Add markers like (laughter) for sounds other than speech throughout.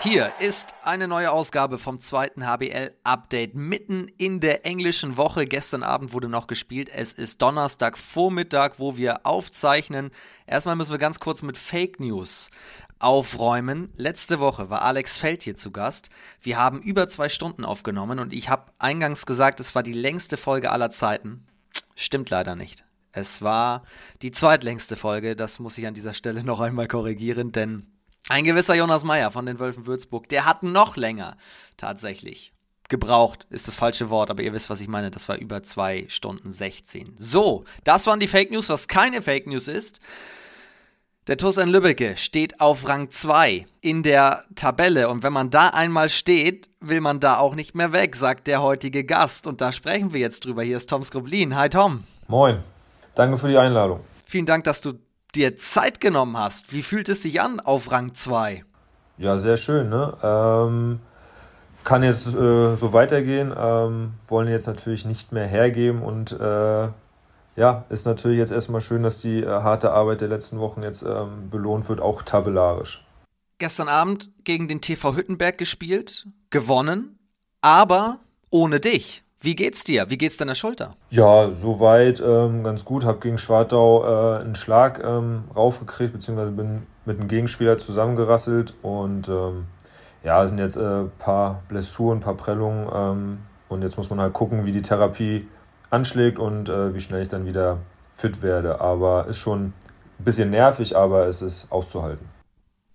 Hier ist eine neue Ausgabe vom zweiten HBL Update mitten in der englischen Woche. Gestern Abend wurde noch gespielt. Es ist Donnerstag Vormittag, wo wir aufzeichnen. Erstmal müssen wir ganz kurz mit Fake News aufräumen. Letzte Woche war Alex Feld hier zu Gast. Wir haben über zwei Stunden aufgenommen und ich habe eingangs gesagt, es war die längste Folge aller Zeiten. Stimmt leider nicht. Es war die zweitlängste Folge. Das muss ich an dieser Stelle noch einmal korrigieren, denn ein gewisser Jonas Meyer von den Wölfen Würzburg, der hat noch länger tatsächlich gebraucht, ist das falsche Wort, aber ihr wisst, was ich meine. Das war über 2 Stunden 16. So, das waren die Fake News. Was keine Fake News ist, der TuS in Lübbecke steht auf Rang 2 in der Tabelle und wenn man da einmal steht, will man da auch nicht mehr weg, sagt der heutige Gast. Und da sprechen wir jetzt drüber. Hier ist Tom Skroblin. Hi Tom. Moin. Danke für die Einladung. Vielen Dank, dass du dir Zeit genommen hast. Wie fühlt es sich an auf Rang 2? Ja, sehr schön. Ne? Ähm, kann jetzt äh, so weitergehen. Ähm, wollen jetzt natürlich nicht mehr hergeben und äh, ja, ist natürlich jetzt erstmal schön, dass die äh, harte Arbeit der letzten Wochen jetzt ähm, belohnt wird, auch tabellarisch. Gestern Abend gegen den TV Hüttenberg gespielt, gewonnen, aber ohne dich. Wie geht's dir? Wie geht's deiner Schulter? Ja, soweit ähm, ganz gut. Hab gegen Schwartau äh, einen Schlag ähm, raufgekriegt, beziehungsweise bin mit einem Gegenspieler zusammengerasselt und ähm, ja, es sind jetzt ein äh, paar Blessuren, ein paar Prellungen ähm, und jetzt muss man halt gucken, wie die Therapie anschlägt und äh, wie schnell ich dann wieder fit werde. Aber ist schon ein bisschen nervig, aber es ist auszuhalten.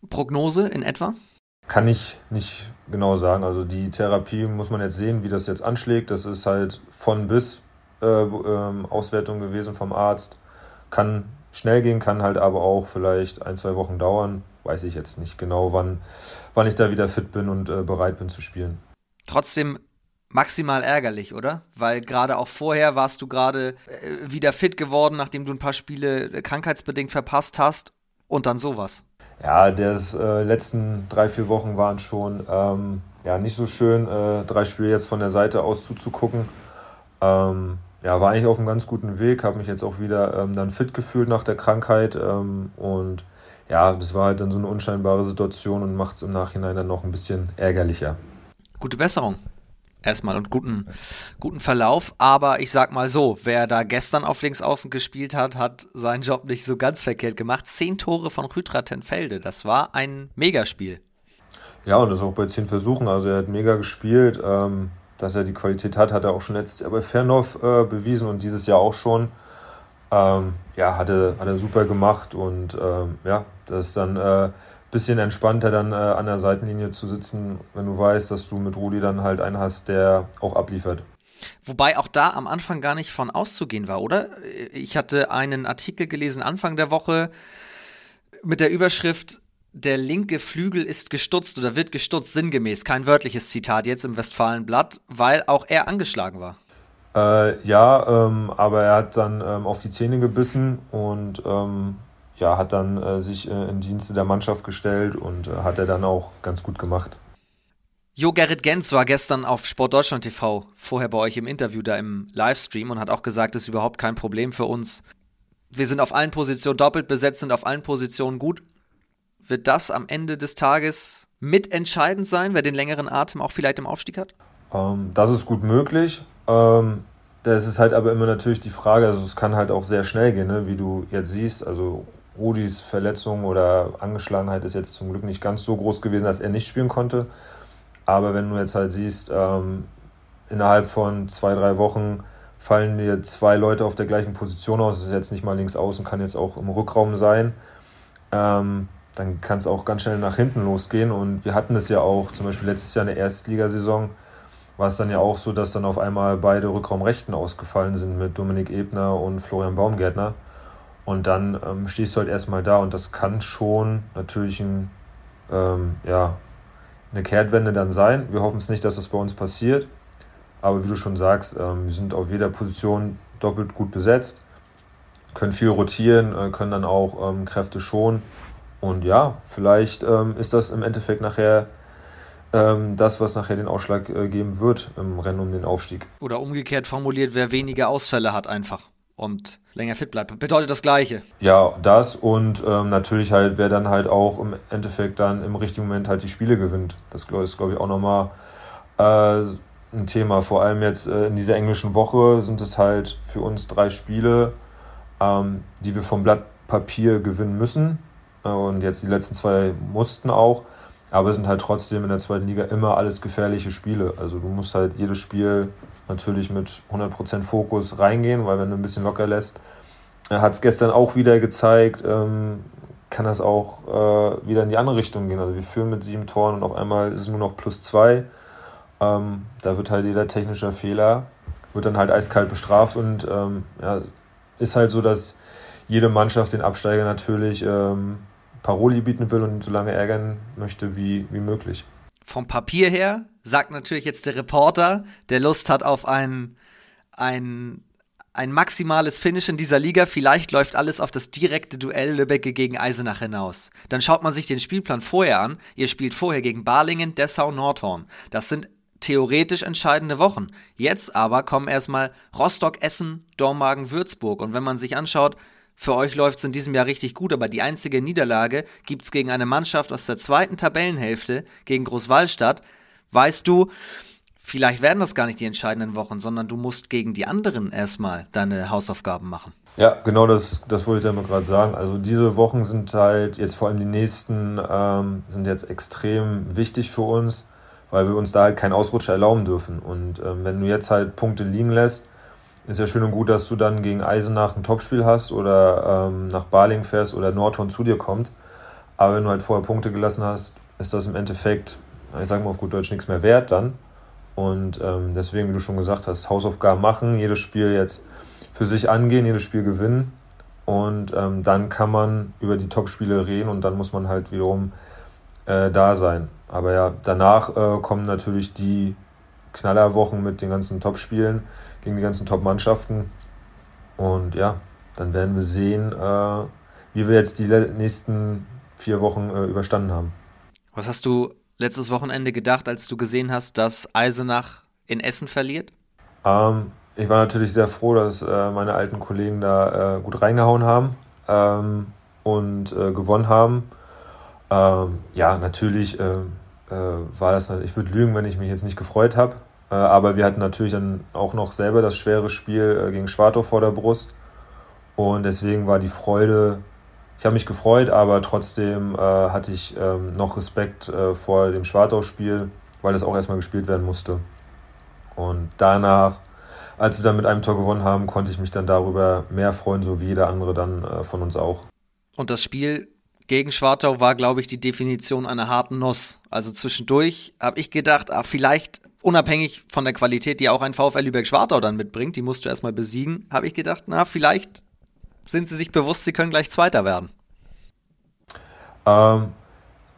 Prognose in etwa? Kann ich nicht genau sagen. Also die Therapie muss man jetzt sehen, wie das jetzt anschlägt. Das ist halt von bis äh, äh, Auswertung gewesen vom Arzt. Kann schnell gehen, kann halt aber auch vielleicht ein, zwei Wochen dauern. Weiß ich jetzt nicht genau, wann, wann ich da wieder fit bin und äh, bereit bin zu spielen. Trotzdem maximal ärgerlich, oder? Weil gerade auch vorher warst du gerade äh, wieder fit geworden, nachdem du ein paar Spiele krankheitsbedingt verpasst hast und dann sowas. Ja, die äh, letzten drei, vier Wochen waren schon ähm, ja, nicht so schön, äh, drei Spiele jetzt von der Seite aus zuzugucken. Ähm, ja, war eigentlich auf einem ganz guten Weg, habe mich jetzt auch wieder ähm, dann fit gefühlt nach der Krankheit ähm, und ja, das war halt dann so eine unscheinbare Situation und macht es im Nachhinein dann noch ein bisschen ärgerlicher. Gute Besserung erstmal und guten, guten Verlauf. Aber ich sag mal so, wer da gestern auf Linksaußen gespielt hat, hat seinen Job nicht so ganz verkehrt gemacht. Zehn Tore von Rütra Tenfelde. Das war ein Megaspiel. Ja, und das auch bei zehn Versuchen. Also er hat mega gespielt. Ähm, dass er die Qualität hat, hat er auch schon letztes Jahr bei Fernhoff äh, bewiesen und dieses Jahr auch schon. Ähm, ja, hat er, hat er super gemacht und ähm, ja, das ist dann äh, bisschen entspannter dann äh, an der Seitenlinie zu sitzen, wenn du weißt, dass du mit Rudi dann halt einen hast, der auch abliefert. Wobei auch da am Anfang gar nicht von auszugehen war, oder? Ich hatte einen Artikel gelesen Anfang der Woche mit der Überschrift Der linke Flügel ist gestutzt oder wird gestutzt, sinngemäß, kein wörtliches Zitat jetzt im Westfalenblatt, weil auch er angeschlagen war. Äh, ja, ähm, aber er hat dann ähm, auf die Zähne gebissen und ähm, ja, hat dann äh, sich äh, in Dienste der Mannschaft gestellt und äh, hat er dann auch ganz gut gemacht. Jo Gerrit Gens war gestern auf Sportdeutschland TV, vorher bei euch im Interview da im Livestream und hat auch gesagt, es ist überhaupt kein Problem für uns. Wir sind auf allen Positionen doppelt besetzt, sind auf allen Positionen gut. Wird das am Ende des Tages mitentscheidend sein, wer den längeren Atem auch vielleicht im Aufstieg hat? Ähm, das ist gut möglich. Ähm, das ist halt aber immer natürlich die Frage, also es kann halt auch sehr schnell gehen, ne? wie du jetzt siehst. Also Rudis Verletzung oder Angeschlagenheit ist jetzt zum Glück nicht ganz so groß gewesen, dass er nicht spielen konnte. Aber wenn du jetzt halt siehst, ähm, innerhalb von zwei, drei Wochen fallen dir zwei Leute auf der gleichen Position aus, das ist jetzt nicht mal links außen, kann jetzt auch im Rückraum sein, ähm, dann kann es auch ganz schnell nach hinten losgehen. Und wir hatten es ja auch, zum Beispiel letztes Jahr in der Erstligasaison, war es dann ja auch so, dass dann auf einmal beide Rückraumrechten ausgefallen sind mit Dominik Ebner und Florian Baumgärtner. Und dann ähm, stehst du halt erstmal da und das kann schon natürlich ein, ähm, ja, eine Kehrtwende dann sein. Wir hoffen es nicht, dass das bei uns passiert. Aber wie du schon sagst, ähm, wir sind auf jeder Position doppelt gut besetzt, können viel rotieren, äh, können dann auch ähm, Kräfte schonen. Und ja, vielleicht ähm, ist das im Endeffekt nachher ähm, das, was nachher den Ausschlag äh, geben wird im Rennen um den Aufstieg. Oder umgekehrt formuliert, wer weniger Ausfälle hat einfach und länger fit bleibt. Bedeutet das Gleiche. Ja, das und ähm, natürlich halt, wer dann halt auch im Endeffekt dann im richtigen Moment halt die Spiele gewinnt. Das ist, glaube ich, auch nochmal äh, ein Thema. Vor allem jetzt äh, in dieser englischen Woche sind es halt für uns drei Spiele, ähm, die wir vom Blatt Papier gewinnen müssen. Äh, und jetzt die letzten zwei mussten auch. Aber es sind halt trotzdem in der zweiten Liga immer alles gefährliche Spiele. Also du musst halt jedes Spiel natürlich mit 100% Fokus reingehen, weil wenn du ein bisschen locker lässt, hat es gestern auch wieder gezeigt, ähm, kann das auch äh, wieder in die andere Richtung gehen. Also wir führen mit sieben Toren und auf einmal ist es nur noch plus zwei. Ähm, da wird halt jeder technische Fehler, wird dann halt eiskalt bestraft und ähm, ja, ist halt so, dass jede Mannschaft den Absteiger natürlich ähm, Paroli bieten will und ihn so lange ärgern möchte wie, wie möglich. Vom Papier her sagt natürlich jetzt der Reporter, der Lust hat auf ein, ein, ein maximales Finish in dieser Liga. Vielleicht läuft alles auf das direkte Duell Lübbecke gegen Eisenach hinaus. Dann schaut man sich den Spielplan vorher an. Ihr spielt vorher gegen Balingen, Dessau, Nordhorn. Das sind theoretisch entscheidende Wochen. Jetzt aber kommen erstmal Rostock, Essen, Dormagen, Würzburg. Und wenn man sich anschaut, für euch läuft es in diesem Jahr richtig gut, aber die einzige Niederlage gibt es gegen eine Mannschaft aus der zweiten Tabellenhälfte, gegen Großwallstadt. Weißt du, vielleicht werden das gar nicht die entscheidenden Wochen, sondern du musst gegen die anderen erstmal deine Hausaufgaben machen. Ja, genau das, das wollte ich mal gerade sagen. Also diese Wochen sind halt, jetzt vor allem die nächsten, ähm, sind jetzt extrem wichtig für uns, weil wir uns da halt keinen Ausrutscher erlauben dürfen. Und ähm, wenn du jetzt halt Punkte liegen lässt, ist ja schön und gut, dass du dann gegen Eisenach ein Topspiel hast oder ähm, nach Baling fährst oder Nordhorn zu dir kommt. Aber wenn du halt vorher Punkte gelassen hast, ist das im Endeffekt, ich sage mal auf gut Deutsch, nichts mehr wert dann. Und ähm, deswegen, wie du schon gesagt hast, Hausaufgaben machen, jedes Spiel jetzt für sich angehen, jedes Spiel gewinnen. Und ähm, dann kann man über die Topspiele reden und dann muss man halt wiederum äh, da sein. Aber ja, danach äh, kommen natürlich die Knallerwochen mit den ganzen Topspielen gegen die ganzen Top-Mannschaften. Und ja, dann werden wir sehen, äh, wie wir jetzt die nächsten vier Wochen äh, überstanden haben. Was hast du letztes Wochenende gedacht, als du gesehen hast, dass Eisenach in Essen verliert? Ähm, ich war natürlich sehr froh, dass äh, meine alten Kollegen da äh, gut reingehauen haben ähm, und äh, gewonnen haben. Ähm, ja, natürlich äh, war das, ich würde lügen, wenn ich mich jetzt nicht gefreut habe. Äh, aber wir hatten natürlich dann auch noch selber das schwere Spiel äh, gegen Schwartow vor der Brust. Und deswegen war die Freude, ich habe mich gefreut, aber trotzdem äh, hatte ich ähm, noch Respekt äh, vor dem Schwartow-Spiel, weil es auch erstmal gespielt werden musste. Und danach, als wir dann mit einem Tor gewonnen haben, konnte ich mich dann darüber mehr freuen, so wie jeder andere dann äh, von uns auch. Und das Spiel gegen Schwartau war, glaube ich, die Definition einer harten Nuss. Also zwischendurch habe ich gedacht, ah, vielleicht unabhängig von der Qualität, die auch ein VfL Lübeck-Schwartau dann mitbringt, die musst du erstmal besiegen, habe ich gedacht, na, vielleicht sind sie sich bewusst, sie können gleich Zweiter werden. Ähm,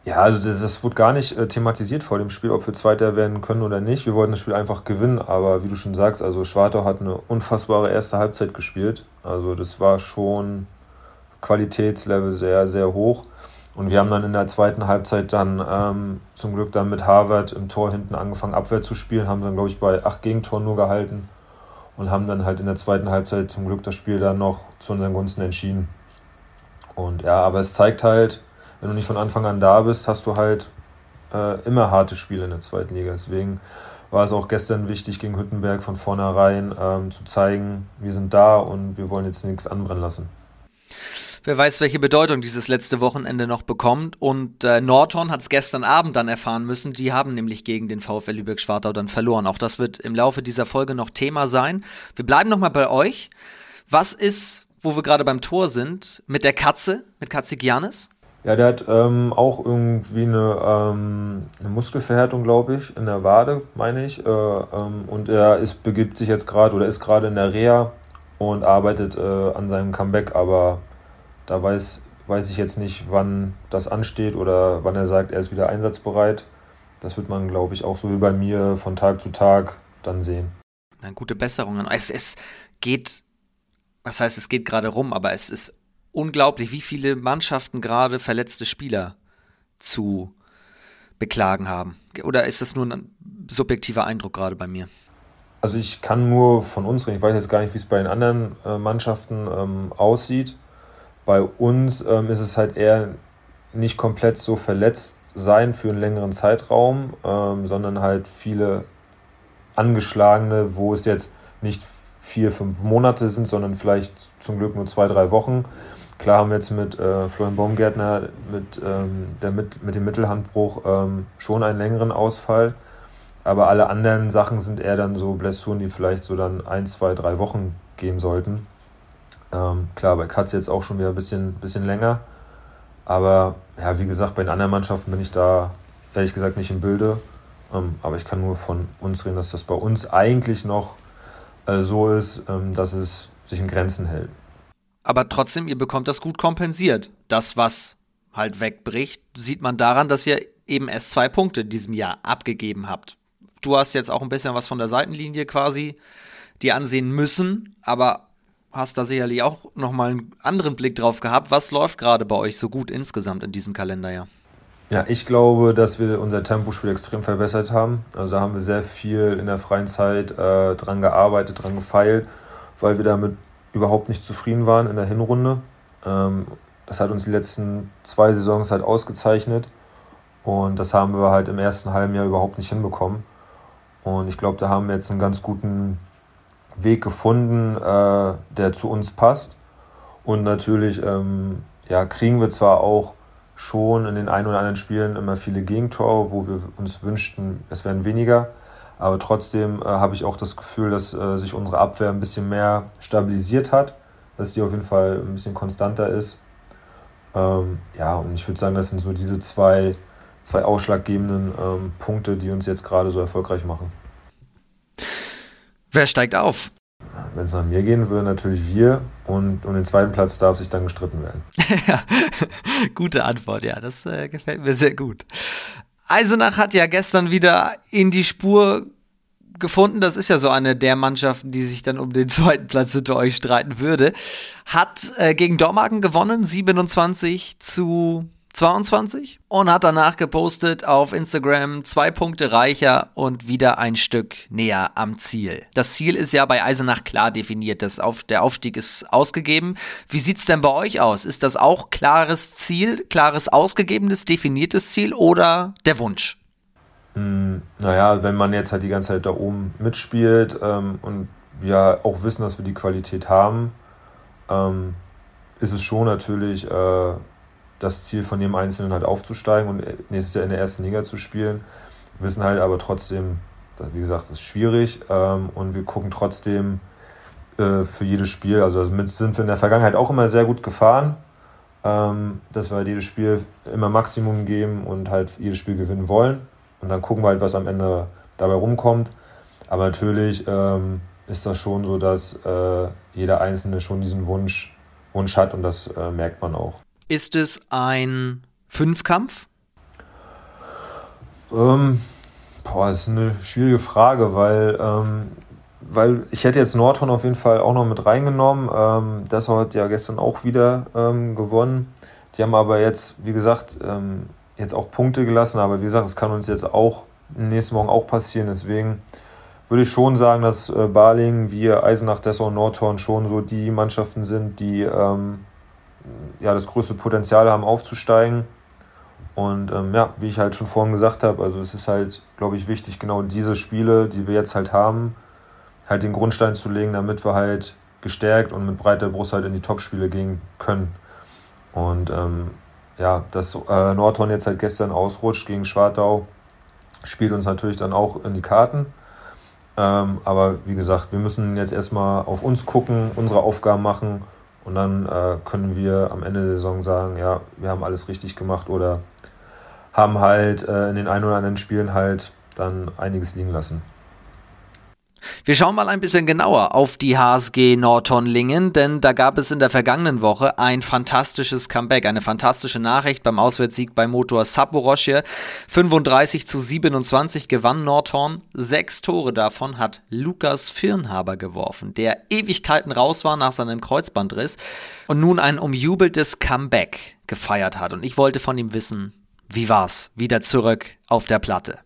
ja, also das, das wurde gar nicht äh, thematisiert vor dem Spiel, ob wir Zweiter werden können oder nicht. Wir wollten das Spiel einfach gewinnen, aber wie du schon sagst, also Schwartau hat eine unfassbare erste Halbzeit gespielt. Also das war schon Qualitätslevel sehr, sehr hoch. Und wir haben dann in der zweiten Halbzeit dann ähm, zum Glück dann mit Harvard im Tor hinten angefangen, Abwehr zu spielen, haben dann, glaube ich, bei acht Gegentoren nur gehalten und haben dann halt in der zweiten Halbzeit zum Glück das Spiel dann noch zu unseren Gunsten entschieden. Und ja, aber es zeigt halt, wenn du nicht von Anfang an da bist, hast du halt äh, immer harte Spiele in der zweiten Liga. Deswegen war es auch gestern wichtig, gegen Hüttenberg von vornherein ähm, zu zeigen, wir sind da und wir wollen jetzt nichts anbrennen lassen. Wer weiß, welche Bedeutung dieses letzte Wochenende noch bekommt. Und äh, Nordhorn hat es gestern Abend dann erfahren müssen. Die haben nämlich gegen den VfL Lübeck-Schwartau dann verloren. Auch das wird im Laufe dieser Folge noch Thema sein. Wir bleiben nochmal bei euch. Was ist, wo wir gerade beim Tor sind, mit der Katze, mit Katzigianis? Ja, der hat ähm, auch irgendwie eine, ähm, eine Muskelverhärtung, glaube ich, in der Wade, meine ich. Äh, ähm, und er ist, begibt sich jetzt gerade oder ist gerade in der Reha und arbeitet äh, an seinem Comeback, aber da weiß, weiß ich jetzt nicht, wann das ansteht oder wann er sagt, er ist wieder einsatzbereit. Das wird man, glaube ich, auch so wie bei mir von Tag zu Tag dann sehen. Eine gute Besserung. Es, es geht, was heißt, es geht gerade rum, aber es ist unglaublich, wie viele Mannschaften gerade verletzte Spieler zu beklagen haben. Oder ist das nur ein subjektiver Eindruck gerade bei mir? also ich kann nur von uns reden. Ich weiß jetzt gar nicht, wie es bei den anderen äh, Mannschaften ähm, aussieht. Bei uns ähm, ist es halt eher nicht komplett so verletzt sein für einen längeren Zeitraum, ähm, sondern halt viele angeschlagene, wo es jetzt nicht vier, fünf Monate sind, sondern vielleicht zum Glück nur zwei, drei Wochen. Klar haben wir jetzt mit äh, Florian Baumgärtner mit, ähm, der mit, mit dem Mittelhandbruch ähm, schon einen längeren Ausfall. Aber alle anderen Sachen sind eher dann so Blessuren, die vielleicht so dann ein, zwei, drei Wochen gehen sollten. Ähm, klar, bei Katz jetzt auch schon wieder ein bisschen, bisschen länger. Aber ja, wie gesagt, bei den anderen Mannschaften bin ich da ehrlich gesagt nicht im Bilde. Ähm, aber ich kann nur von uns reden, dass das bei uns eigentlich noch äh, so ist, ähm, dass es sich in Grenzen hält. Aber trotzdem, ihr bekommt das gut kompensiert. Das, was halt wegbricht, sieht man daran, dass ihr eben erst zwei Punkte in diesem Jahr abgegeben habt. Du hast jetzt auch ein bisschen was von der Seitenlinie quasi dir ansehen müssen, aber hast da sicherlich auch nochmal einen anderen Blick drauf gehabt. Was läuft gerade bei euch so gut insgesamt in diesem Kalenderjahr? Ja, ich glaube, dass wir unser Tempospiel extrem verbessert haben. Also da haben wir sehr viel in der freien Zeit äh, dran gearbeitet, dran gefeilt, weil wir damit überhaupt nicht zufrieden waren in der Hinrunde. Ähm, das hat uns die letzten zwei Saisons halt ausgezeichnet und das haben wir halt im ersten halben Jahr überhaupt nicht hinbekommen. Und ich glaube, da haben wir jetzt einen ganz guten Weg gefunden, äh, der zu uns passt. Und natürlich ähm, ja, kriegen wir zwar auch schon in den ein oder anderen Spielen immer viele Gegentore, wo wir uns wünschten, es wären weniger. Aber trotzdem äh, habe ich auch das Gefühl, dass äh, sich unsere Abwehr ein bisschen mehr stabilisiert hat, dass die auf jeden Fall ein bisschen konstanter ist. Ähm, ja, und ich würde sagen, das sind so diese zwei, zwei ausschlaggebenden ähm, Punkte, die uns jetzt gerade so erfolgreich machen. Wer steigt auf? Wenn es nach mir gehen würde, natürlich wir. Und um den zweiten Platz darf sich dann gestritten werden. (laughs) Gute Antwort, ja, das äh, gefällt mir sehr gut. Eisenach hat ja gestern wieder in die Spur gefunden. Das ist ja so eine der Mannschaften, die sich dann um den (laughs) zweiten Platz hinter euch streiten würde. Hat äh, gegen Dormagen gewonnen, 27 zu 22 und hat danach gepostet auf Instagram zwei Punkte reicher und wieder ein Stück näher am Ziel. Das Ziel ist ja bei Eisenach klar definiert, das auf, der Aufstieg ist ausgegeben. Wie sieht es denn bei euch aus? Ist das auch klares Ziel, klares ausgegebenes, definiertes Ziel oder der Wunsch? Hm, naja, wenn man jetzt halt die ganze Zeit da oben mitspielt ähm, und wir auch wissen, dass wir die Qualität haben, ähm, ist es schon natürlich äh, das Ziel von jedem Einzelnen halt aufzusteigen und nächstes Jahr in der ersten Liga zu spielen. Wir wissen halt aber trotzdem, wie gesagt, das ist schwierig ähm, und wir gucken trotzdem äh, für jedes Spiel. Also damit sind wir in der Vergangenheit auch immer sehr gut gefahren, ähm, dass wir halt jedes Spiel immer Maximum geben und halt jedes Spiel gewinnen wollen. Und dann gucken wir halt, was am Ende dabei rumkommt. Aber natürlich ähm, ist das schon so, dass äh, jeder Einzelne schon diesen Wunsch, Wunsch hat und das äh, merkt man auch. Ist es ein Fünfkampf? Ähm, boah, das ist eine schwierige Frage, weil, ähm, weil ich hätte jetzt Nordhorn auf jeden Fall auch noch mit reingenommen. Ähm, das hat ja gestern auch wieder ähm, gewonnen. Die haben aber jetzt, wie gesagt, ähm, jetzt auch Punkte gelassen. Aber wie gesagt, das kann uns jetzt auch nächsten Morgen auch passieren. Deswegen würde ich schon sagen, dass äh, Baling, wir, Eisenach, Dessau und Nordhorn schon so die Mannschaften sind, die ähm, ja, das größte Potenzial haben aufzusteigen. Und ähm, ja, wie ich halt schon vorhin gesagt habe, also es ist halt, glaube ich, wichtig, genau diese Spiele, die wir jetzt halt haben, halt den Grundstein zu legen, damit wir halt gestärkt und mit breiter Brust halt in die Topspiele gehen können. Und ähm, ja, dass äh, Nordhorn jetzt halt gestern ausrutscht gegen Schwartau, spielt uns natürlich dann auch in die Karten. Ähm, aber wie gesagt, wir müssen jetzt erstmal auf uns gucken, unsere Aufgaben machen und dann äh, können wir am Ende der Saison sagen, ja, wir haben alles richtig gemacht oder haben halt äh, in den ein oder anderen Spielen halt dann einiges liegen lassen. Wir schauen mal ein bisschen genauer auf die HSG Nordhorn-Lingen, denn da gab es in der vergangenen Woche ein fantastisches Comeback, eine fantastische Nachricht beim Auswärtssieg bei Motor Saporoschje. 35 zu 27 gewann Nordhorn. Sechs Tore davon hat Lukas Firnhaber geworfen, der Ewigkeiten raus war nach seinem Kreuzbandriss und nun ein umjubeltes Comeback gefeiert hat. Und ich wollte von ihm wissen, wie war's? Wieder zurück auf der Platte.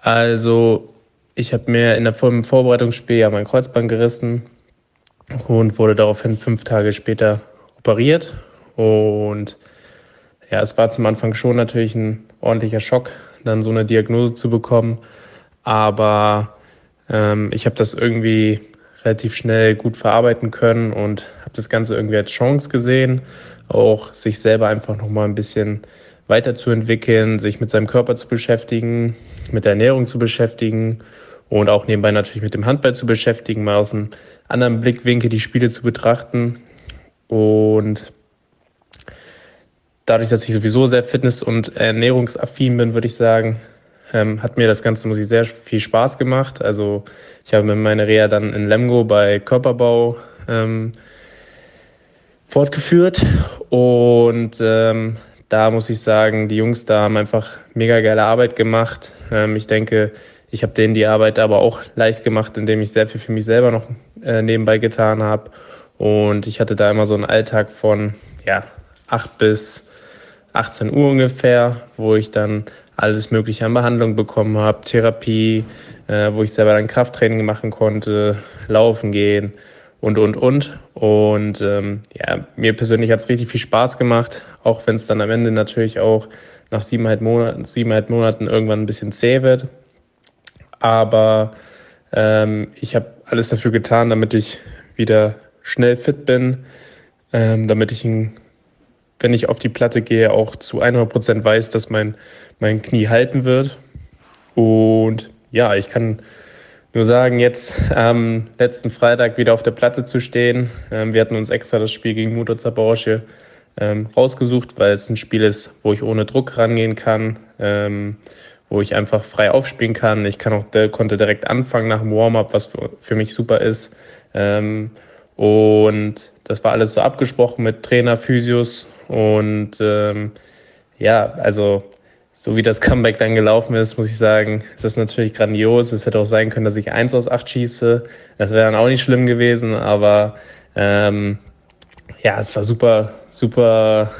Also ich habe mir in der Vorbereitungsspiel ja mein Kreuzband gerissen und wurde daraufhin fünf Tage später operiert. Und ja, es war zum Anfang schon natürlich ein ordentlicher Schock, dann so eine Diagnose zu bekommen. Aber ähm, ich habe das irgendwie relativ schnell gut verarbeiten können und habe das Ganze irgendwie als Chance gesehen, auch sich selber einfach nochmal ein bisschen weiterzuentwickeln, sich mit seinem Körper zu beschäftigen, mit der Ernährung zu beschäftigen und auch nebenbei natürlich mit dem Handball zu beschäftigen, mal aus einem anderen Blickwinkel die Spiele zu betrachten. Und dadurch, dass ich sowieso sehr fitness- und ernährungsaffin bin, würde ich sagen, ähm, hat mir das Ganze, muss ich, sehr viel Spaß gemacht. Also ich habe meine Reha dann in Lemgo bei Körperbau ähm, fortgeführt und ähm, da muss ich sagen, die Jungs da haben einfach mega geile Arbeit gemacht. Ähm, ich denke, ich habe denen die Arbeit aber auch leicht gemacht, indem ich sehr viel für mich selber noch äh, nebenbei getan habe. Und ich hatte da immer so einen Alltag von ja, 8 bis 18 Uhr ungefähr, wo ich dann alles Mögliche an Behandlung bekommen habe, Therapie, äh, wo ich selber dann Krafttraining machen konnte, laufen gehen und, und, und. Und ähm, ja, mir persönlich hat es richtig viel Spaß gemacht, auch wenn es dann am Ende natürlich auch nach siebeneinhalb Monaten, siebeneinhalb Monaten irgendwann ein bisschen zäh wird. Aber ähm, ich habe alles dafür getan, damit ich wieder schnell fit bin, ähm, damit ich, wenn ich auf die Platte gehe, auch zu 100 Prozent weiß, dass mein, mein Knie halten wird. Und ja, ich kann nur sagen, jetzt am letzten Freitag wieder auf der Platte zu stehen. Ähm, wir hatten uns extra das Spiel gegen Muto Zaborosche ähm, rausgesucht, weil es ein Spiel ist, wo ich ohne Druck rangehen kann, ähm, wo ich einfach frei aufspielen kann. Ich kann auch, konnte direkt anfangen nach dem Warm-up, was für, für, mich super ist. Ähm, und das war alles so abgesprochen mit Trainer, Physios und ähm, ja, also so wie das (laughs) Comeback dann gelaufen ist, muss ich sagen, ist das natürlich grandios. Es hätte auch sein können, dass ich eins aus acht schieße. Das wäre dann auch nicht schlimm gewesen, aber ähm, ja, es war super, super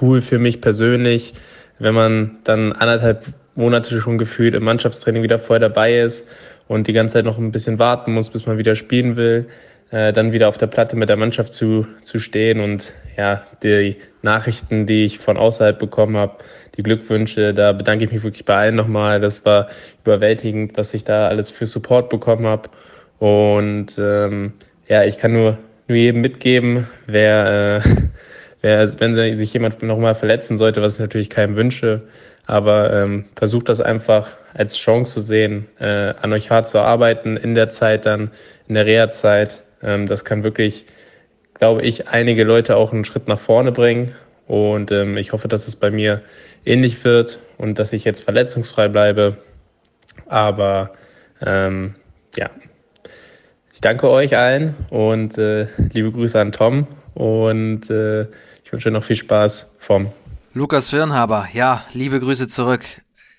cool für mich persönlich, wenn man dann anderthalb Monate schon gefühlt im Mannschaftstraining wieder voll dabei ist und die ganze Zeit noch ein bisschen warten muss, bis man wieder spielen will, äh, dann wieder auf der Platte mit der Mannschaft zu, zu stehen und ja, die Nachrichten, die ich von außerhalb bekommen habe, die Glückwünsche, da bedanke ich mich wirklich bei allen nochmal. Das war überwältigend, was ich da alles für Support bekommen habe. Und ähm, ja, ich kann nur nur jedem mitgeben, wer, äh, wenn sich jemand nochmal verletzen sollte, was ich natürlich keinem wünsche, aber ähm, versucht das einfach als Chance zu sehen, äh, an euch hart zu arbeiten in der Zeit dann, in der Reha-Zeit. Ähm, das kann wirklich, glaube ich, einige Leute auch einen Schritt nach vorne bringen. Und ähm, ich hoffe, dass es bei mir ähnlich wird und dass ich jetzt verletzungsfrei bleibe. Aber ähm, ja, danke euch allen und äh, liebe Grüße an Tom und äh, ich wünsche noch viel Spaß vom Lukas Firnhaber. Ja, liebe Grüße zurück.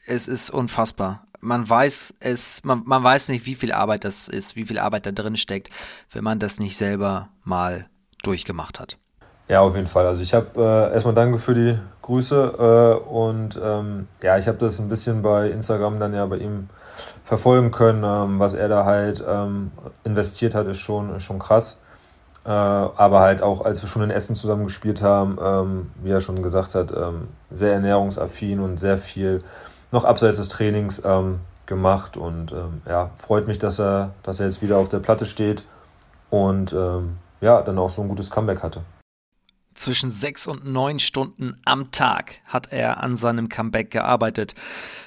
Es ist unfassbar. Man weiß es, man, man weiß nicht, wie viel Arbeit das ist, wie viel Arbeit da drin steckt, wenn man das nicht selber mal durchgemacht hat. Ja, auf jeden Fall. Also ich habe äh, erstmal danke für die Grüße äh, und ähm, ja, ich habe das ein bisschen bei Instagram dann ja bei ihm verfolgen können. Ähm, was er da halt ähm, investiert hat, ist schon, ist schon krass. Äh, aber halt auch, als wir schon in Essen zusammen gespielt haben, ähm, wie er schon gesagt hat, ähm, sehr ernährungsaffin und sehr viel noch abseits des Trainings ähm, gemacht. Und ähm, ja, freut mich, dass er, dass er jetzt wieder auf der Platte steht und ja, dann auch so ein gutes Comeback hatte. Zwischen sechs und neun Stunden am Tag hat er an seinem Comeback gearbeitet.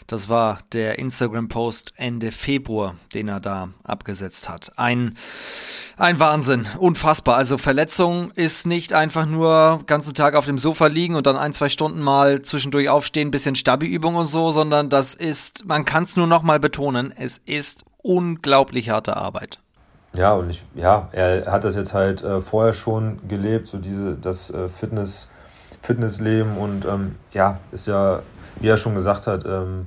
Das war der Instagram-Post Ende Februar, den er da abgesetzt hat. Ein, ein Wahnsinn, unfassbar. Also Verletzung ist nicht einfach nur ganzen Tag auf dem Sofa liegen und dann ein, zwei Stunden mal zwischendurch aufstehen, bisschen Stabi-Übung und so, sondern das ist, man kann es nur noch mal betonen, es ist unglaublich harte Arbeit. Ja, und ich, ja, er hat das jetzt halt äh, vorher schon gelebt, so diese, das äh, Fitness, Fitnessleben und ähm, ja, ist ja, wie er schon gesagt hat, ähm,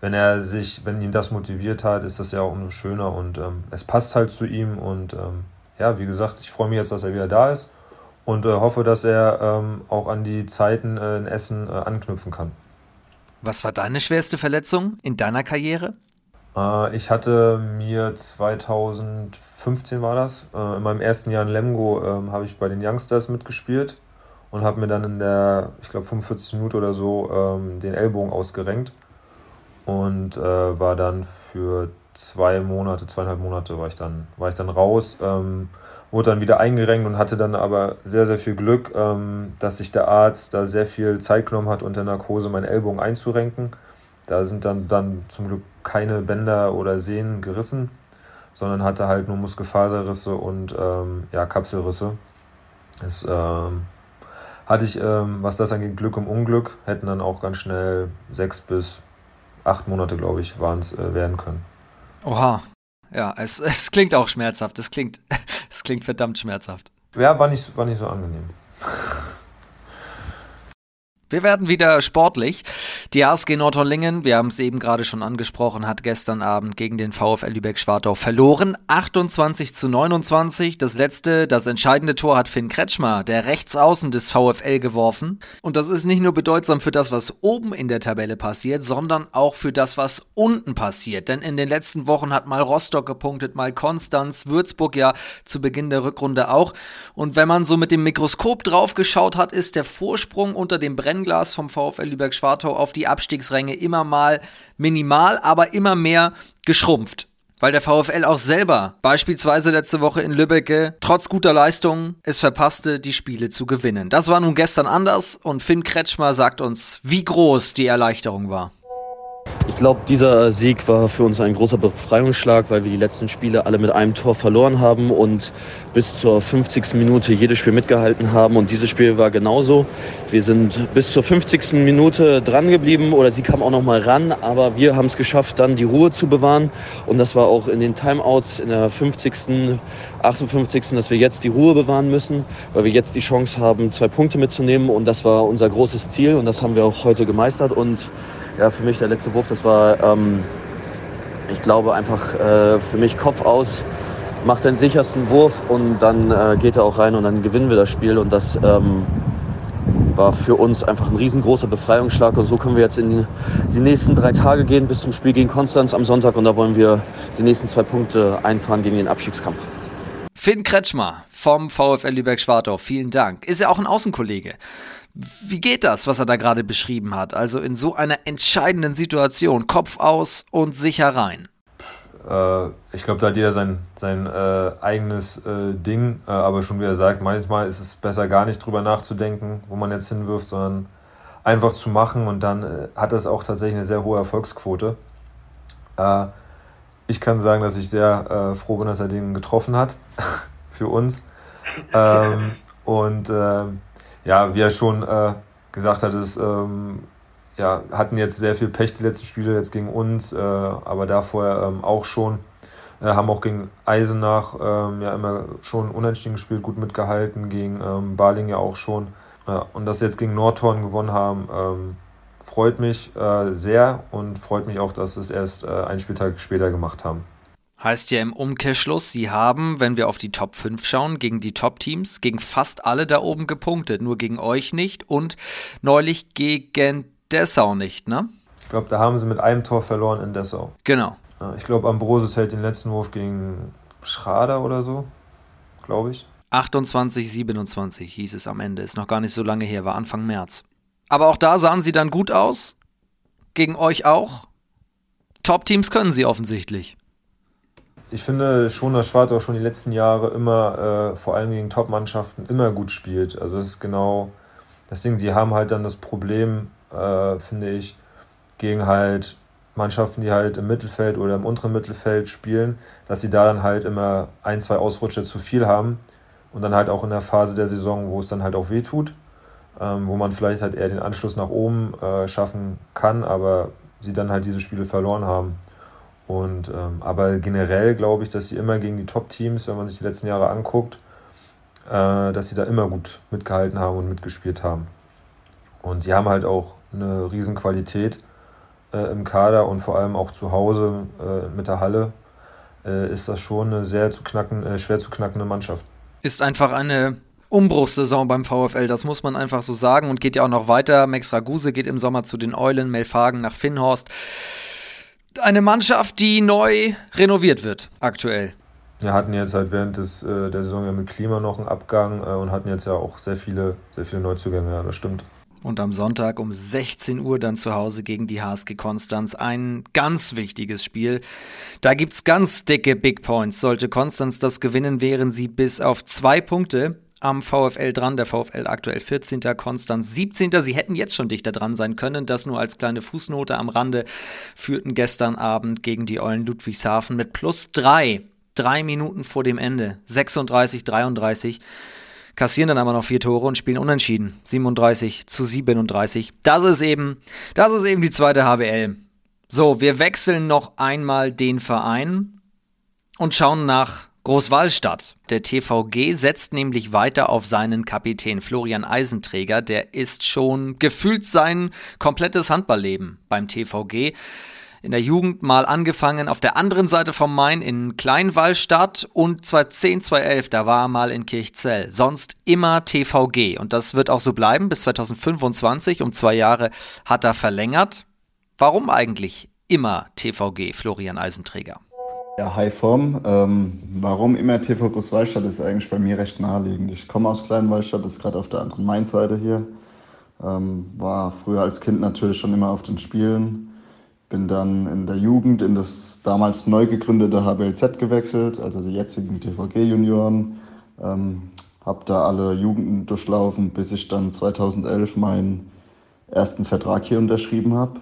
wenn er sich, wenn ihn das motiviert hat, ist das ja auch umso schöner und ähm, es passt halt zu ihm und ähm, ja, wie gesagt, ich freue mich jetzt, dass er wieder da ist und äh, hoffe, dass er ähm, auch an die Zeiten äh, in Essen äh, anknüpfen kann. Was war deine schwerste Verletzung in deiner Karriere? Äh, ich hatte mir 2015 war das, äh, in meinem ersten Jahr in Lemgo ähm, habe ich bei den Youngsters mitgespielt und habe mir dann in der, ich glaube 45 Minuten oder so, ähm, den Ellbogen ausgerenkt und äh, war dann für zwei Monate, zweieinhalb Monate war ich dann, war ich dann raus, ähm, wurde dann wieder eingerenkt und hatte dann aber sehr, sehr viel Glück, dass sich der Arzt da sehr viel Zeit genommen hat, unter Narkose meinen Ellbogen einzurenken. Da sind dann, dann zum Glück keine Bänder oder Sehnen gerissen, sondern hatte halt nur Muskelfaserrisse und ähm, ja, Kapselrisse. Das ähm, hatte ich, ähm, was das angeht, Glück im Unglück, hätten dann auch ganz schnell sechs bis acht Monate, glaube ich, waren es äh, werden können. Oha, ja, es, (laughs) es klingt auch schmerzhaft. Es klingt, (laughs) es klingt verdammt schmerzhaft. Ja, war nicht, war nicht so angenehm. (laughs) Wir werden wieder sportlich. Die ASG Nordhornlingen, wir haben es eben gerade schon angesprochen, hat gestern Abend gegen den VfL Lübeck-Schwartau verloren. 28 zu 29. Das letzte, das entscheidende Tor hat Finn Kretschmer, der Rechtsaußen des VfL, geworfen. Und das ist nicht nur bedeutsam für das, was oben in der Tabelle passiert, sondern auch für das, was unten passiert. Denn in den letzten Wochen hat mal Rostock gepunktet, mal Konstanz, Würzburg ja zu Beginn der Rückrunde auch. Und wenn man so mit dem Mikroskop drauf geschaut hat, ist der Vorsprung unter dem Brennen Brennglas vom VfL Lübeck-Schwartau auf die Abstiegsränge immer mal minimal, aber immer mehr geschrumpft. Weil der VfL auch selber, beispielsweise letzte Woche in Lübbecke, trotz guter Leistungen es verpasste, die Spiele zu gewinnen. Das war nun gestern anders und Finn Kretschmer sagt uns, wie groß die Erleichterung war. Ich glaube, dieser Sieg war für uns ein großer Befreiungsschlag, weil wir die letzten Spiele alle mit einem Tor verloren haben und bis zur 50. Minute jedes Spiel mitgehalten haben. Und dieses Spiel war genauso. Wir sind bis zur 50. Minute dran geblieben oder sie kam auch noch mal ran, aber wir haben es geschafft, dann die Ruhe zu bewahren. Und das war auch in den Timeouts in der 50., 58., dass wir jetzt die Ruhe bewahren müssen, weil wir jetzt die Chance haben, zwei Punkte mitzunehmen. Und das war unser großes Ziel und das haben wir auch heute gemeistert. Und ja, für mich der letzte Wurf, das war, ähm, ich glaube, einfach äh, für mich Kopf aus, macht den sichersten Wurf und dann äh, geht er auch rein und dann gewinnen wir das Spiel. Und das ähm, war für uns einfach ein riesengroßer Befreiungsschlag. Und so können wir jetzt in die, nächsten drei Tage gehen bis zum Spiel gegen Konstanz am Sonntag. Und da wollen wir die nächsten zwei Punkte einfahren gegen den Abstiegskampf. Finn Kretschmer vom VfL Lübeck-Schwartau, vielen Dank. Ist ja auch ein Außenkollege. Wie geht das, was er da gerade beschrieben hat? Also in so einer entscheidenden Situation, Kopf aus und sicher rein. Äh, ich glaube, da hat jeder sein, sein äh, eigenes äh, Ding. Äh, aber schon wie er sagt, manchmal ist es besser gar nicht drüber nachzudenken, wo man jetzt hinwirft, sondern einfach zu machen. Und dann äh, hat das auch tatsächlich eine sehr hohe Erfolgsquote. Äh, ich kann sagen, dass ich sehr froh bin, dass er den getroffen hat (laughs) für uns. Ähm, und ja, wie er schon gesagt hat, ist, ähm, ja, hatten jetzt sehr viel Pech die letzten Spiele jetzt gegen uns, äh, aber davor ähm, auch schon. Äh, haben auch gegen Eisenach ähm, ja immer schon unentschieden gespielt, gut mitgehalten, gegen ähm, Baling ja auch schon. und dass sie jetzt gegen Nordhorn gewonnen haben, ähm, freut mich äh, sehr und freut mich auch, dass sie es erst äh, einen Spieltag später gemacht haben. Heißt ja im Umkehrschluss, sie haben, wenn wir auf die Top 5 schauen, gegen die Top-Teams, gegen fast alle da oben gepunktet, nur gegen euch nicht und neulich gegen Dessau nicht, ne? Ich glaube, da haben sie mit einem Tor verloren in Dessau. Genau. Ich glaube, Ambrosius hält den letzten Wurf gegen Schrader oder so, glaube ich. 28, 27 hieß es am Ende. Ist noch gar nicht so lange her, war Anfang März. Aber auch da sahen sie dann gut aus. Gegen euch auch. Top-Teams können sie offensichtlich ich finde schon, dass Schwarz schon die letzten Jahre immer, äh, vor allem gegen Top-Mannschaften, immer gut spielt. Also das ist genau das Ding. Sie haben halt dann das Problem, äh, finde ich, gegen halt Mannschaften, die halt im Mittelfeld oder im unteren Mittelfeld spielen, dass sie da dann halt immer ein, zwei Ausrutsche zu viel haben und dann halt auch in der Phase der Saison, wo es dann halt auch weh tut, ähm, wo man vielleicht halt eher den Anschluss nach oben äh, schaffen kann, aber sie dann halt diese Spiele verloren haben. Und, ähm, aber generell glaube ich, dass sie immer gegen die Top-Teams, wenn man sich die letzten Jahre anguckt, äh, dass sie da immer gut mitgehalten haben und mitgespielt haben. Und sie haben halt auch eine Riesenqualität äh, im Kader und vor allem auch zu Hause äh, mit der Halle äh, ist das schon eine sehr zu knacken, äh, schwer zu knackende Mannschaft. Ist einfach eine Umbruchssaison beim VfL, das muss man einfach so sagen und geht ja auch noch weiter. Max Raguse geht im Sommer zu den Eulen, Melfagen nach Finnhorst. Eine Mannschaft, die neu renoviert wird, aktuell. Wir hatten jetzt halt während des, äh, der Saison ja mit Klima noch einen Abgang äh, und hatten jetzt ja auch sehr viele, sehr viele Neuzugänge, ja, das stimmt. Und am Sonntag um 16 Uhr dann zu Hause gegen die HSG Konstanz. Ein ganz wichtiges Spiel. Da gibt es ganz dicke Big Points. Sollte Konstanz das gewinnen, wären sie bis auf zwei Punkte am VfL dran. Der VfL aktuell 14. Konstanz 17. Sie hätten jetzt schon dichter dran sein können. Das nur als kleine Fußnote am Rande. Führten gestern Abend gegen die Eulen Ludwigshafen mit plus drei. Drei Minuten vor dem Ende. 36, 33 kassieren dann aber noch vier Tore und spielen unentschieden. 37 zu 37. Das ist eben, das ist eben die zweite HBL. So, wir wechseln noch einmal den Verein und schauen nach Großwallstadt. Der TVG setzt nämlich weiter auf seinen Kapitän Florian Eisenträger. Der ist schon gefühlt sein komplettes Handballleben beim TVG in der Jugend mal angefangen auf der anderen Seite vom Main in Kleinwallstadt und 2010, 2011, da war er mal in Kirchzell. Sonst immer TVG und das wird auch so bleiben bis 2025. Um zwei Jahre hat er verlängert. Warum eigentlich immer TVG, Florian Eisenträger? Ja, High Form. Ähm, warum immer TV Großwallstadt ist eigentlich bei mir recht naheliegend. Ich komme aus Kleinwallstadt, das ist gerade auf der anderen Mainseite hier. Ähm, war früher als Kind natürlich schon immer auf den Spielen. Bin dann in der Jugend in das damals neu gegründete HBLZ gewechselt, also die jetzigen TVG-Junioren. Ähm, habe da alle Jugenden durchlaufen, bis ich dann 2011 meinen ersten Vertrag hier unterschrieben habe.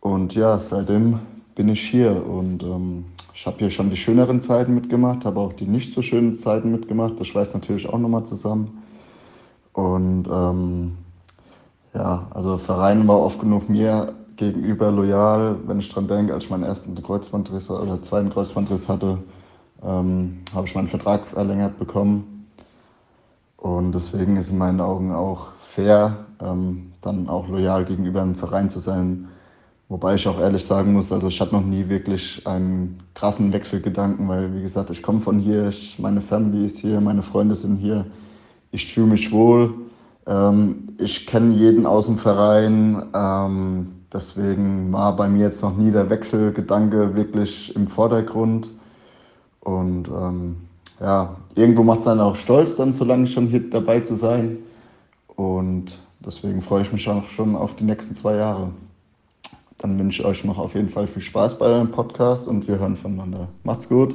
Und ja, seitdem bin ich hier und ähm, ich habe hier schon die schöneren Zeiten mitgemacht, habe auch die nicht so schönen Zeiten mitgemacht. Das schweißt natürlich auch nochmal zusammen. Und ähm, ja, also Verein war oft genug mir gegenüber loyal, wenn ich dran denke, als ich meinen ersten Kreuzbandriss oder zweiten Kreuzbandriss hatte, ähm, habe ich meinen Vertrag verlängert bekommen. Und deswegen ist in meinen Augen auch fair, ähm, dann auch loyal gegenüber einem Verein zu sein. Wobei ich auch ehrlich sagen muss, also ich hatte noch nie wirklich einen krassen Wechselgedanken, weil wie gesagt, ich komme von hier, ich, meine Family ist hier, meine Freunde sind hier, ich fühle mich wohl. Ähm, ich kenne jeden aus dem Verein. Deswegen war bei mir jetzt noch nie der Wechselgedanke wirklich im Vordergrund. Und ähm, ja, irgendwo macht es einen auch stolz, dann so lange schon hier dabei zu sein. Und deswegen freue ich mich auch schon auf die nächsten zwei Jahre. Dann wünsche ich euch noch auf jeden Fall viel Spaß bei eurem Podcast und wir hören voneinander. Macht's gut.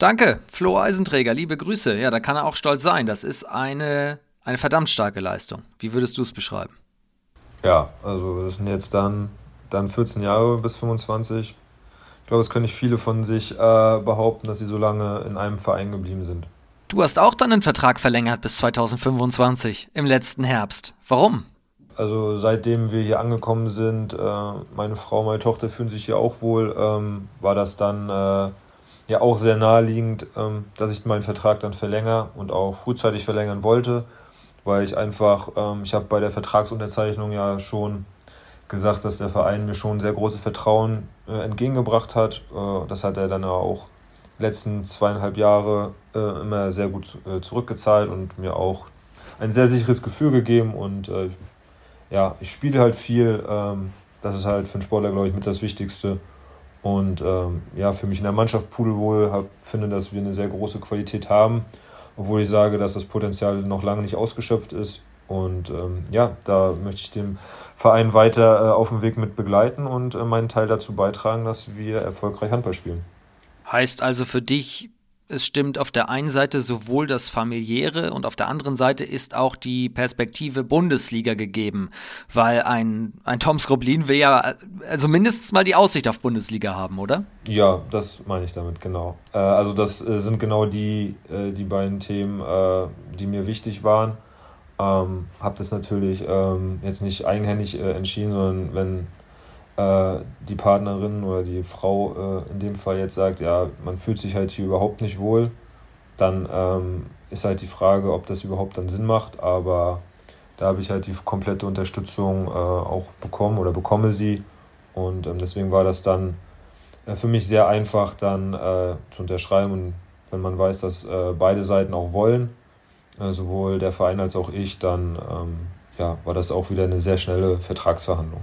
Danke, Flo Eisenträger, liebe Grüße. Ja, da kann er auch stolz sein. Das ist eine, eine verdammt starke Leistung. Wie würdest du es beschreiben? Ja, also das sind jetzt dann, dann 14 Jahre bis 25. Ich glaube, es können nicht viele von sich äh, behaupten, dass sie so lange in einem Verein geblieben sind. Du hast auch dann einen Vertrag verlängert bis 2025 im letzten Herbst. Warum? Also seitdem wir hier angekommen sind, äh, meine Frau, meine Tochter fühlen sich hier auch wohl, ähm, war das dann äh, ja auch sehr naheliegend, ähm, dass ich meinen Vertrag dann verlängere und auch frühzeitig verlängern wollte weil ich einfach, ähm, ich habe bei der Vertragsunterzeichnung ja schon gesagt, dass der Verein mir schon sehr großes Vertrauen äh, entgegengebracht hat. Äh, das hat er dann auch letzten zweieinhalb Jahre äh, immer sehr gut äh, zurückgezahlt und mir auch ein sehr sicheres Gefühl gegeben. Und äh, ja, ich spiele halt viel. Ähm, das ist halt für einen Sportler, glaube ich, mit das Wichtigste. Und ähm, ja, für mich in der Mannschaft pudelwohl finde, dass wir eine sehr große Qualität haben obwohl ich sage, dass das Potenzial noch lange nicht ausgeschöpft ist. Und ähm, ja, da möchte ich den Verein weiter äh, auf dem Weg mit begleiten und äh, meinen Teil dazu beitragen, dass wir erfolgreich Handball spielen. Heißt also für dich, es stimmt auf der einen Seite sowohl das familiäre und auf der anderen Seite ist auch die Perspektive Bundesliga gegeben, weil ein, ein Tom Skroblin will ja also mindestens mal die Aussicht auf Bundesliga haben, oder? Ja, das meine ich damit, genau. Äh, also das äh, sind genau die, äh, die beiden Themen, äh, die mir wichtig waren. Ähm, habe das natürlich ähm, jetzt nicht eigenhändig äh, entschieden, sondern wenn äh, die Partnerin oder die Frau äh, in dem Fall jetzt sagt, ja, man fühlt sich halt hier überhaupt nicht wohl, dann ähm, ist halt die Frage, ob das überhaupt dann Sinn macht. Aber da habe ich halt die komplette Unterstützung äh, auch bekommen oder bekomme sie. Und ähm, deswegen war das dann äh, für mich sehr einfach dann äh, zu unterschreiben. Und wenn man weiß, dass äh, beide Seiten auch wollen, sowohl der Verein als auch ich, dann ähm, ja, war das auch wieder eine sehr schnelle Vertragsverhandlung.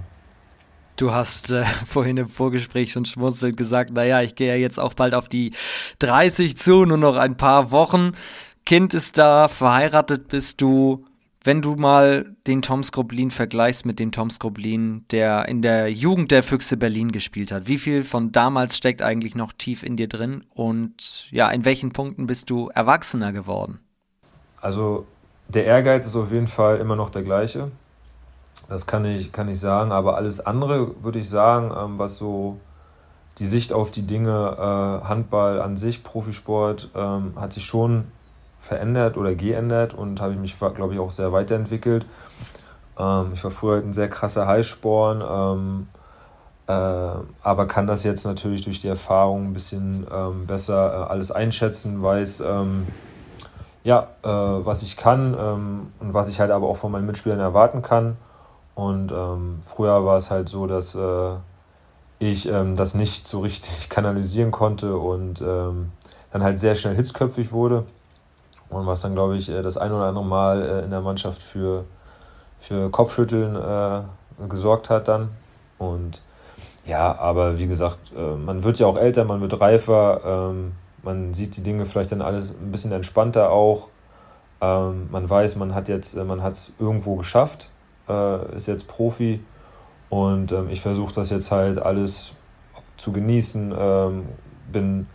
Du hast äh, (laughs) vorhin im Vorgespräch schon schmunzelnd gesagt, naja, ich gehe ja jetzt auch bald auf die 30 zu, nur noch ein paar Wochen. Kind ist da, verheiratet bist du. Wenn du mal den Tom Skroblin vergleichst mit dem Tom Skroblin, der in der Jugend der Füchse Berlin gespielt hat, wie viel von damals steckt eigentlich noch tief in dir drin und ja, in welchen Punkten bist du erwachsener geworden? Also der Ehrgeiz ist auf jeden Fall immer noch der gleiche. Das kann ich, kann ich sagen, aber alles andere würde ich sagen, ähm, was so die Sicht auf die Dinge, äh, Handball an sich, Profisport, ähm, hat sich schon verändert oder geändert und habe ich mich, glaube ich, auch sehr weiterentwickelt. Ähm, ich war früher halt ein sehr krasser Highsporn, ähm, äh, aber kann das jetzt natürlich durch die Erfahrung ein bisschen ähm, besser äh, alles einschätzen, weiß, ähm, ja, äh, was ich kann und was ich halt aber auch von meinen Mitspielern erwarten kann. Und ähm, früher war es halt so, dass äh, ich das nicht so richtig (laughs) kanalisieren konnte und dann halt sehr schnell hitzköpfig wurde und was dann, glaube ich, äh, das ein oder andere Mal äh, in der Mannschaft für, für Kopfschütteln äh, gesorgt hat dann. Und ja, aber wie gesagt, äh, man wird ja auch älter, man wird reifer, ähm, man sieht die Dinge vielleicht dann alles ein bisschen entspannter auch. Ähm, man weiß, man hat jetzt, man hat es irgendwo geschafft, äh, ist jetzt Profi und ähm, ich versuche das jetzt halt alles zu genießen, ähm, bin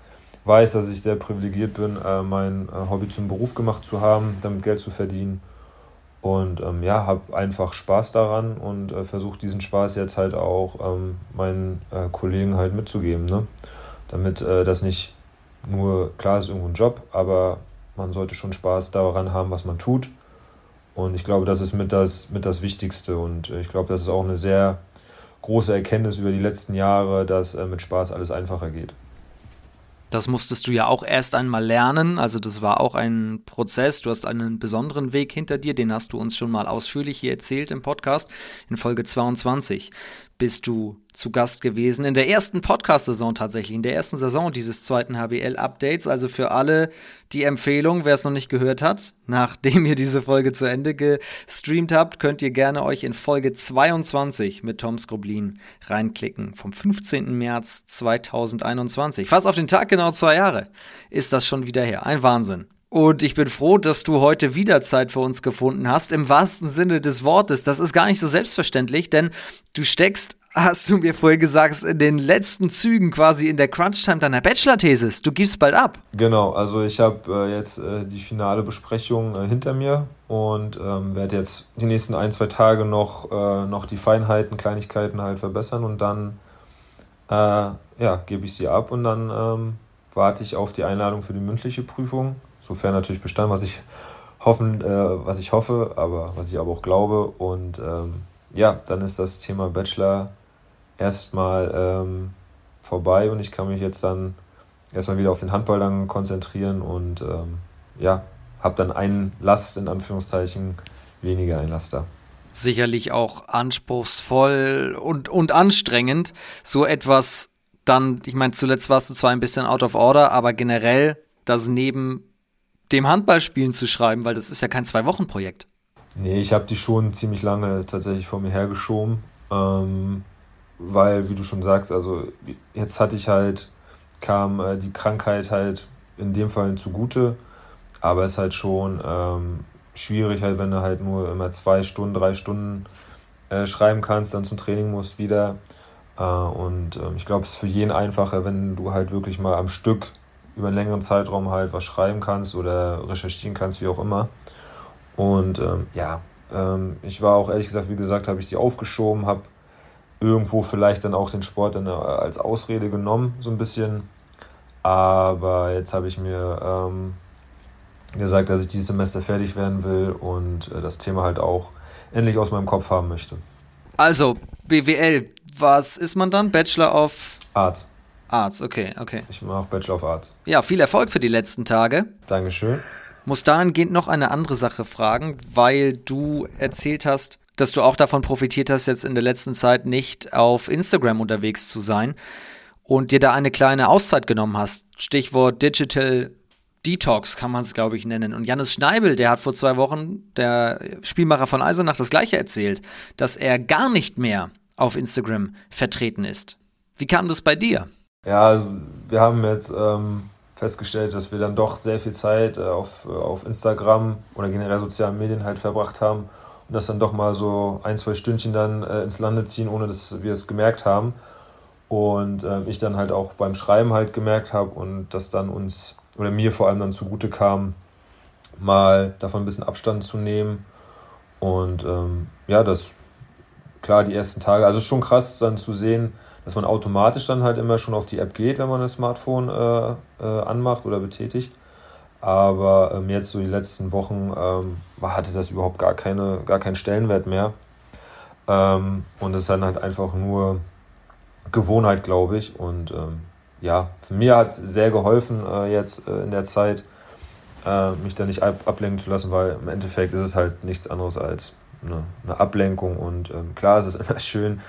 weiß, dass ich sehr privilegiert bin, äh, mein äh, Hobby zum Beruf gemacht zu haben, damit Geld zu verdienen. Und ähm, ja, habe einfach Spaß daran und äh, versuche diesen Spaß jetzt halt auch ähm, meinen äh, Kollegen halt mitzugeben. Ne? Damit äh, das nicht nur, klar ist irgendwo ein Job, aber man sollte schon Spaß daran haben, was man tut. Und ich glaube, das ist mit das, mit das Wichtigste. Und ich glaube, das ist auch eine sehr große Erkenntnis über die letzten Jahre, dass äh, mit Spaß alles einfacher geht. Das musstest du ja auch erst einmal lernen. Also das war auch ein Prozess. Du hast einen besonderen Weg hinter dir. Den hast du uns schon mal ausführlich hier erzählt im Podcast in Folge 22 bist du zu Gast gewesen in der ersten Podcast-Saison tatsächlich, in der ersten Saison dieses zweiten HBL-Updates. Also für alle die Empfehlung, wer es noch nicht gehört hat, nachdem ihr diese Folge zu Ende gestreamt habt, könnt ihr gerne euch in Folge 22 mit Tom Skroblin reinklicken. Vom 15. März 2021. Fast auf den Tag genau zwei Jahre ist das schon wieder her. Ein Wahnsinn. Und ich bin froh, dass du heute wieder Zeit für uns gefunden hast, im wahrsten Sinne des Wortes. Das ist gar nicht so selbstverständlich, denn du steckst, hast du mir vorhin gesagt, in den letzten Zügen quasi in der Crunch-Time deiner Bachelor-Thesis. Du gibst bald ab. Genau, also ich habe äh, jetzt äh, die finale Besprechung äh, hinter mir und ähm, werde jetzt die nächsten ein, zwei Tage noch, äh, noch die Feinheiten, Kleinigkeiten halt verbessern und dann äh, ja, gebe ich sie ab und dann ähm, warte ich auf die Einladung für die mündliche Prüfung sofern natürlich bestanden, was ich hoffen, äh, was ich hoffe, aber was ich aber auch glaube. Und ähm, ja, dann ist das Thema Bachelor erstmal ähm, vorbei und ich kann mich jetzt dann erstmal wieder auf den Handball dann konzentrieren und ähm, ja, habe dann einen Last in Anführungszeichen weniger ein Laster. Sicherlich auch anspruchsvoll und, und anstrengend, so etwas dann, ich meine, zuletzt warst du zwar ein bisschen out of order, aber generell das neben dem Handballspielen zu schreiben, weil das ist ja kein Zwei-Wochen-Projekt. Nee, ich habe die schon ziemlich lange tatsächlich vor mir hergeschoben, ähm, weil, wie du schon sagst, also jetzt hatte ich halt, kam äh, die Krankheit halt in dem Fall zugute, aber es ist halt schon ähm, schwierig, halt, wenn du halt nur immer zwei Stunden, drei Stunden äh, schreiben kannst, dann zum Training musst wieder. Äh, und ähm, ich glaube, es ist für jeden einfacher, wenn du halt wirklich mal am Stück über einen längeren Zeitraum halt was schreiben kannst oder recherchieren kannst, wie auch immer. Und ähm, ja, ähm, ich war auch ehrlich gesagt, wie gesagt, habe ich sie aufgeschoben, habe irgendwo vielleicht dann auch den Sport dann äh, als Ausrede genommen, so ein bisschen. Aber jetzt habe ich mir ähm, gesagt, dass ich dieses Semester fertig werden will und äh, das Thema halt auch endlich aus meinem Kopf haben möchte. Also, BWL, was ist man dann? Bachelor of Arts. Arts, okay, okay. Ich mache Bachelor of Arts. Ja, viel Erfolg für die letzten Tage. Dankeschön. Muss dahingehend noch eine andere Sache fragen, weil du erzählt hast, dass du auch davon profitiert hast, jetzt in der letzten Zeit nicht auf Instagram unterwegs zu sein und dir da eine kleine Auszeit genommen hast. Stichwort Digital Detox kann man es, glaube ich, nennen. Und Janis Schneibel, der hat vor zwei Wochen, der Spielmacher von Eisenach, das gleiche erzählt, dass er gar nicht mehr auf Instagram vertreten ist. Wie kam das bei dir? Ja, also wir haben jetzt ähm, festgestellt, dass wir dann doch sehr viel Zeit äh, auf, äh, auf Instagram oder generell sozialen Medien halt verbracht haben und das dann doch mal so ein, zwei Stündchen dann äh, ins Lande ziehen, ohne dass wir es gemerkt haben. Und äh, ich dann halt auch beim Schreiben halt gemerkt habe und das dann uns oder mir vor allem dann zugute kam, mal davon ein bisschen Abstand zu nehmen. Und ähm, ja, das klar, die ersten Tage, also schon krass dann zu sehen, dass man automatisch dann halt immer schon auf die App geht, wenn man das Smartphone äh, äh, anmacht oder betätigt. Aber ähm, jetzt so die letzten Wochen ähm, hatte das überhaupt gar, keine, gar keinen Stellenwert mehr. Ähm, und es ist dann halt einfach nur Gewohnheit, glaube ich. Und ähm, ja, für mir hat es sehr geholfen äh, jetzt äh, in der Zeit, äh, mich da nicht ab ablenken zu lassen, weil im Endeffekt ist es halt nichts anderes als eine, eine Ablenkung. Und ähm, klar, es ist (laughs) immer schön,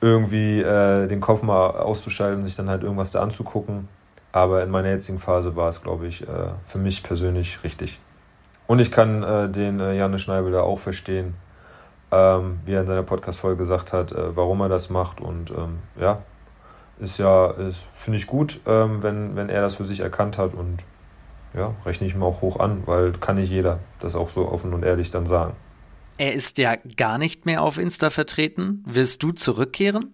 irgendwie äh, den Kopf mal auszuschalten, sich dann halt irgendwas da anzugucken. Aber in meiner jetzigen Phase war es, glaube ich, äh, für mich persönlich richtig. Und ich kann äh, den äh, Janne Schneibel da auch verstehen, ähm, wie er in seiner Podcast-Folge gesagt hat, äh, warum er das macht. Und ähm, ja, ist ja, finde ich gut, ähm, wenn, wenn er das für sich erkannt hat. Und ja, rechne ich mir auch hoch an, weil kann nicht jeder das auch so offen und ehrlich dann sagen. Er ist ja gar nicht mehr auf Insta vertreten. Wirst du zurückkehren?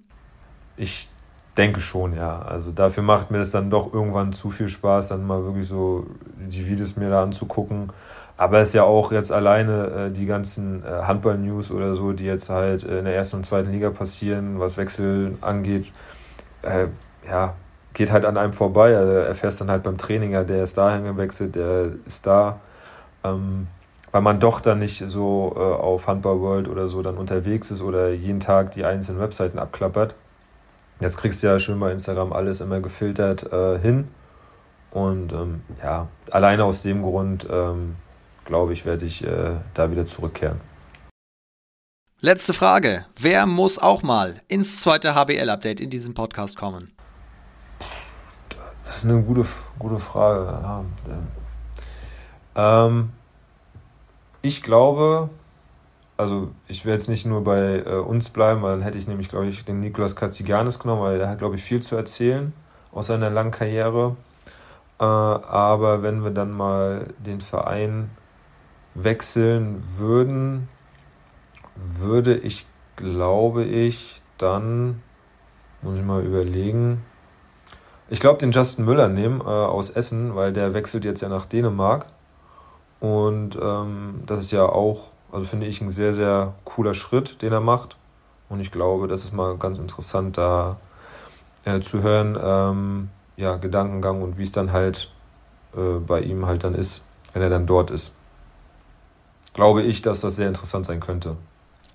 Ich denke schon, ja. Also dafür macht mir das dann doch irgendwann zu viel Spaß, dann mal wirklich so die Videos mir da anzugucken. Aber es ist ja auch jetzt alleine äh, die ganzen äh, Handball-News oder so, die jetzt halt äh, in der ersten und zweiten Liga passieren, was Wechsel angeht, äh, ja, geht halt an einem vorbei. Also erfährst dann halt beim Training, ja, der ist dahin gewechselt, der ist da. Ähm, weil man doch dann nicht so äh, auf Handball World oder so dann unterwegs ist oder jeden Tag die einzelnen Webseiten abklappert. Jetzt kriegst du ja schön bei Instagram alles immer gefiltert äh, hin. Und ähm, ja, alleine aus dem Grund, ähm, glaube ich, werde ich äh, da wieder zurückkehren. Letzte Frage. Wer muss auch mal ins zweite HBL-Update in diesem Podcast kommen? Das ist eine gute, gute Frage. Ja. Ähm, ich glaube, also ich werde jetzt nicht nur bei äh, uns bleiben, weil dann hätte ich nämlich, glaube ich, den Nikolaus Katziganis genommen, weil der hat, glaube ich, viel zu erzählen aus seiner langen Karriere. Äh, aber wenn wir dann mal den Verein wechseln würden, würde ich, glaube ich, dann, muss ich mal überlegen, ich glaube, den Justin Müller nehmen äh, aus Essen, weil der wechselt jetzt ja nach Dänemark. Und ähm, das ist ja auch, also finde ich, ein sehr, sehr cooler Schritt, den er macht. Und ich glaube, das ist mal ganz interessant, da äh, zu hören, ähm, ja, Gedankengang und wie es dann halt äh, bei ihm halt dann ist, wenn er dann dort ist. Glaube ich, dass das sehr interessant sein könnte.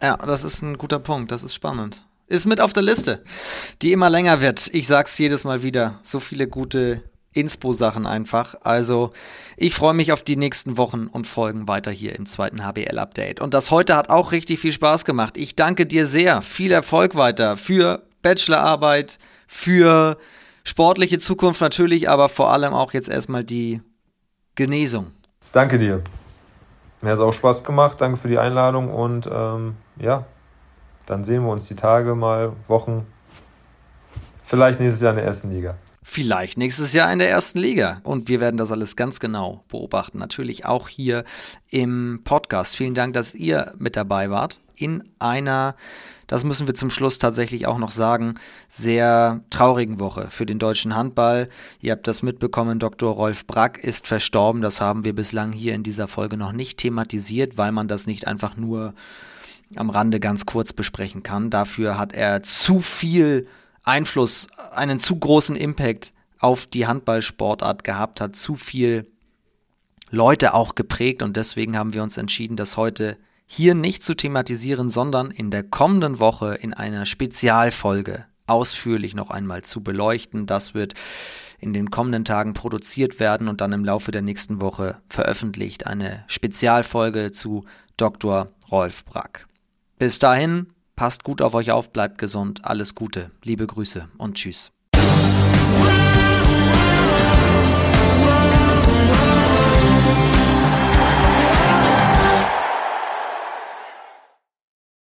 Ja, das ist ein guter Punkt, das ist spannend. Ist mit auf der Liste, die immer länger wird. Ich sag's jedes Mal wieder. So viele gute Inspo-Sachen einfach. Also ich freue mich auf die nächsten Wochen und Folgen weiter hier im zweiten HBL-Update. Und das heute hat auch richtig viel Spaß gemacht. Ich danke dir sehr. Viel Erfolg weiter für Bachelorarbeit, für sportliche Zukunft natürlich, aber vor allem auch jetzt erstmal die Genesung. Danke dir. Mir hat es auch Spaß gemacht. Danke für die Einladung und ähm, ja, dann sehen wir uns die Tage mal, Wochen, vielleicht nächstes Jahr in der ersten Liga. Vielleicht nächstes Jahr in der ersten Liga. Und wir werden das alles ganz genau beobachten. Natürlich auch hier im Podcast. Vielen Dank, dass ihr mit dabei wart. In einer, das müssen wir zum Schluss tatsächlich auch noch sagen, sehr traurigen Woche für den deutschen Handball. Ihr habt das mitbekommen, Dr. Rolf Brack ist verstorben. Das haben wir bislang hier in dieser Folge noch nicht thematisiert, weil man das nicht einfach nur am Rande ganz kurz besprechen kann. Dafür hat er zu viel Einfluss, einen zu großen Impact auf die Handballsportart gehabt hat, zu viel Leute auch geprägt und deswegen haben wir uns entschieden, das heute hier nicht zu thematisieren, sondern in der kommenden Woche in einer Spezialfolge ausführlich noch einmal zu beleuchten. Das wird in den kommenden Tagen produziert werden und dann im Laufe der nächsten Woche veröffentlicht. Eine Spezialfolge zu Dr. Rolf Brack. Bis dahin Passt gut auf euch auf, bleibt gesund, alles Gute, liebe Grüße und tschüss.